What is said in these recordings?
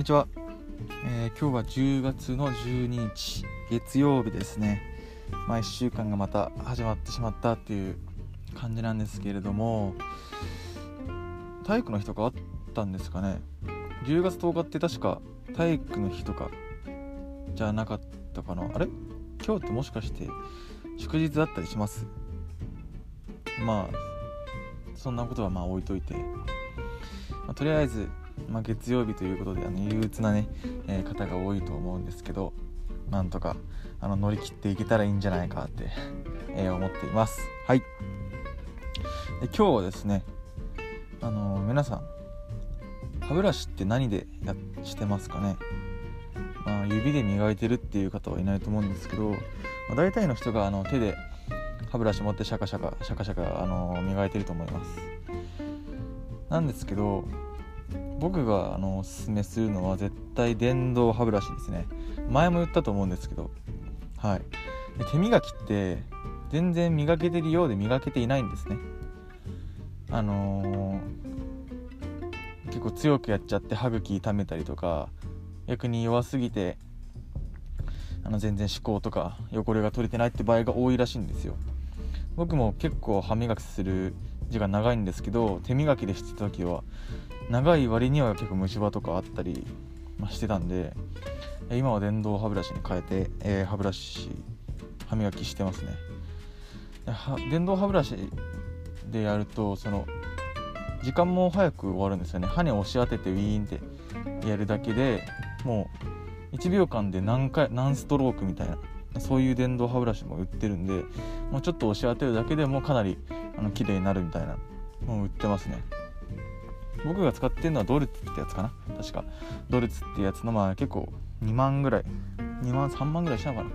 にちは、えー、今日は10月の12日月曜日ですね。まあ1週間がまた始まってしまったっていう感じなんですけれども体育の日とかあったんですかね。10月10日って確か体育の日とかじゃなかったかな。あれ？今日ってもしかして祝日だったりします？まあそんなことはまあ置いといて、まあ、とりあえずまあ、月曜日ということであの憂鬱なね、えー、方が多いと思うんですけどなんとかあの乗り切っていけたらいいんじゃないかってえー、思っています。はい。で今日はですねあのー、皆さん歯ブラシって何でやしてますかね、まあ、指で磨いてるっていう方はいないと思うんですけど、まあ、大体の人があの手で歯ブラシ持ってシャカシャカシャカシャカ、あの磨いてると思います。なんですけど僕があのおすすめするのは絶対電動歯ブラシですね。前も言ったと思うんですけど。はい。で手磨きって全然磨けてるようで磨けていないんですね。あのー、結構強くやっちゃって歯茎痛めたりとか逆に弱すぎてあの全然歯垢とか汚れが取れてないって場合が多いらしいんですよ。僕も結構歯磨きする時間長いんですけど手磨きでしてた時は長い割には結構虫歯とかあったり、ましてたんで今は電動歯ブラシに変えて、えー、歯ブラシ歯磨きしてますね。電動歯ブラシでやるとその時間も早く終わるんですよね。歯に押し当ててウィーンってやるだけでもう1秒間で何回何ストロークみたいなそういう電動歯ブラシも売ってるんでもうちょっと押し当てるだけでもかなりあの綺麗になるみたいなもう売ってますね。僕が使ってるのはドルツってやつかな？確か。ドルツってやつのまあ結構2万ぐらい。2万3万ぐらいしたのかな？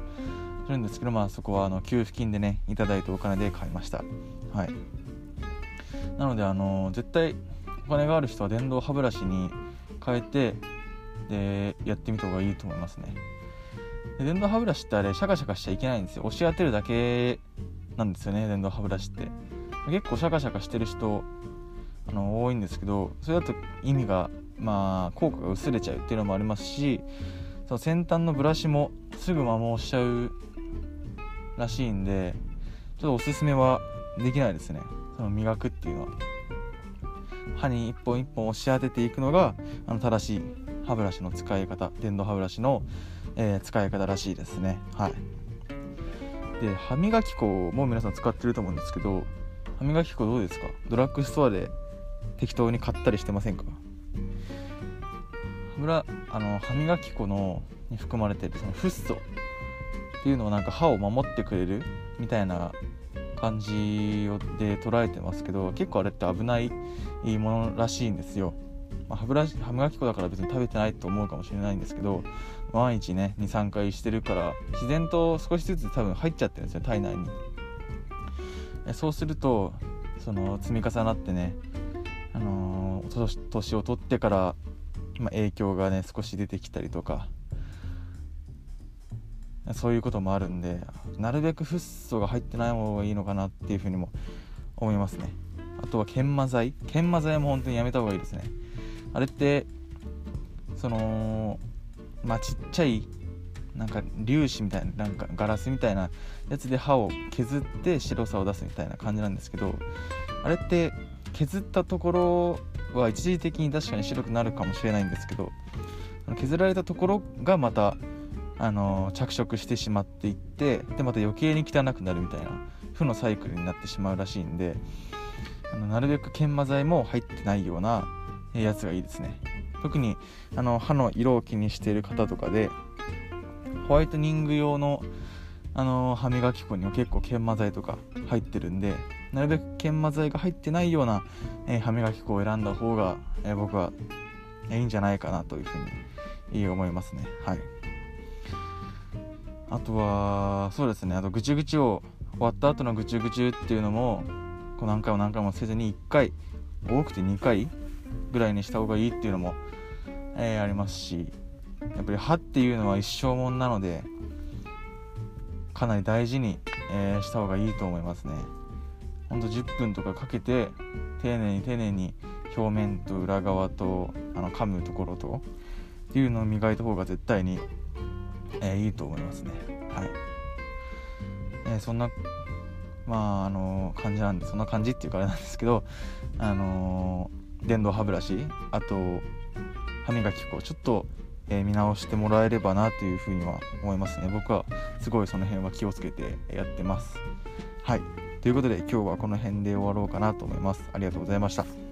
するんですけどまあそこはあの給付金でねいただいたお金で買いました。はい。なのであの絶対お金がある人は電動歯ブラシに変えてでやってみた方がいいと思いますね。で電動歯ブラシってあれシャカシャカしちゃいけないんですよ。押し当てるだけなんですよね電動歯ブラシって。結構シャカシャカしてる人あの多いんですけどそれだと意味がまあ効果が薄れちゃうっていうのもありますしその先端のブラシもすぐ摩耗しちゃうらしいんでちょっとおすすめはできないですね。その磨くっていうのは。歯に一本一本押し当てていくのがあの正しい歯ブラシの使い方電動歯ブラシの、えー、使い方らしいですね。はい。で歯磨き粉も皆さん使ってると思うんですけど歯磨き粉どうですか？ドラッグストアで適当に買ったりしてませんか？歯あの歯磨き粉のに含まれてるそのフッ素っていうのをなんか歯を守ってくれるみたいな感じで捉えてますけど結構あれって危ないものらしいんですよ、まあ、歯ブラシ歯磨き粉だから別に食べてないと思うかもしれないんですけど毎日ね23回してるから自然と少しずつ多分入っちゃってるんですよ体内に。そうするとその積み重なってねあのー、年を取ってから、まあ、影響がね少し出てきたりとかそういうこともあるんでなるべくフッ素が入ってない方がいいのかなっていうふうにも思いますね。あとは研磨剤。研磨剤も本当にやめた方がいいですね。あれってそのまあちっちゃいなんか粒子みたいななんかガラスみたいなやつで歯を削って白さを出すみたいな感じなんですけどあれって削ったところは一時的に確かに白くなるかもしれないんですけど削られたところがまたあの着色してしまっていってでまた余計に汚くなるみたいな負のサイクルになってしまうらしいんであのなるべく研磨剤も入ってないようなやつがいいですね。特にあの歯の色を気にしている方とかでホワイトニング用のあの歯磨き粉には結構研磨剤とか入ってるんでなるべく研磨剤が入ってないような、えー、歯磨き粉を選んだ方が、えー、僕はいいんじゃないかなというふうに思いますね。はい。あとはそうですね。あとぐちぐちを終わった後のぐちゅぐちっていうのもこう何回も何回もせずに1回多くて2回ぐらいにした方がいいっていうのも、えー、ありますしやっぱり歯っていうのは一生もんなのでかなり大事に、えー、した方がいいと思いますね。ほんと10分とかかけて丁寧に丁寧に表面と裏側とあの噛むところとっていうのを磨いた方が絶対に、えー、いいと思いますね。はい、えー、そんなまああの感じなんでそんな感じっていうかあれなんですけどあの電動歯ブラシあと歯磨き粉ちょっと、え、見直してもらえればなというふうには思いますね。僕はすごいその辺は気をつけてやってます。はい。ということで今日はこの辺で終わろうかなと思います。ありがとうございました。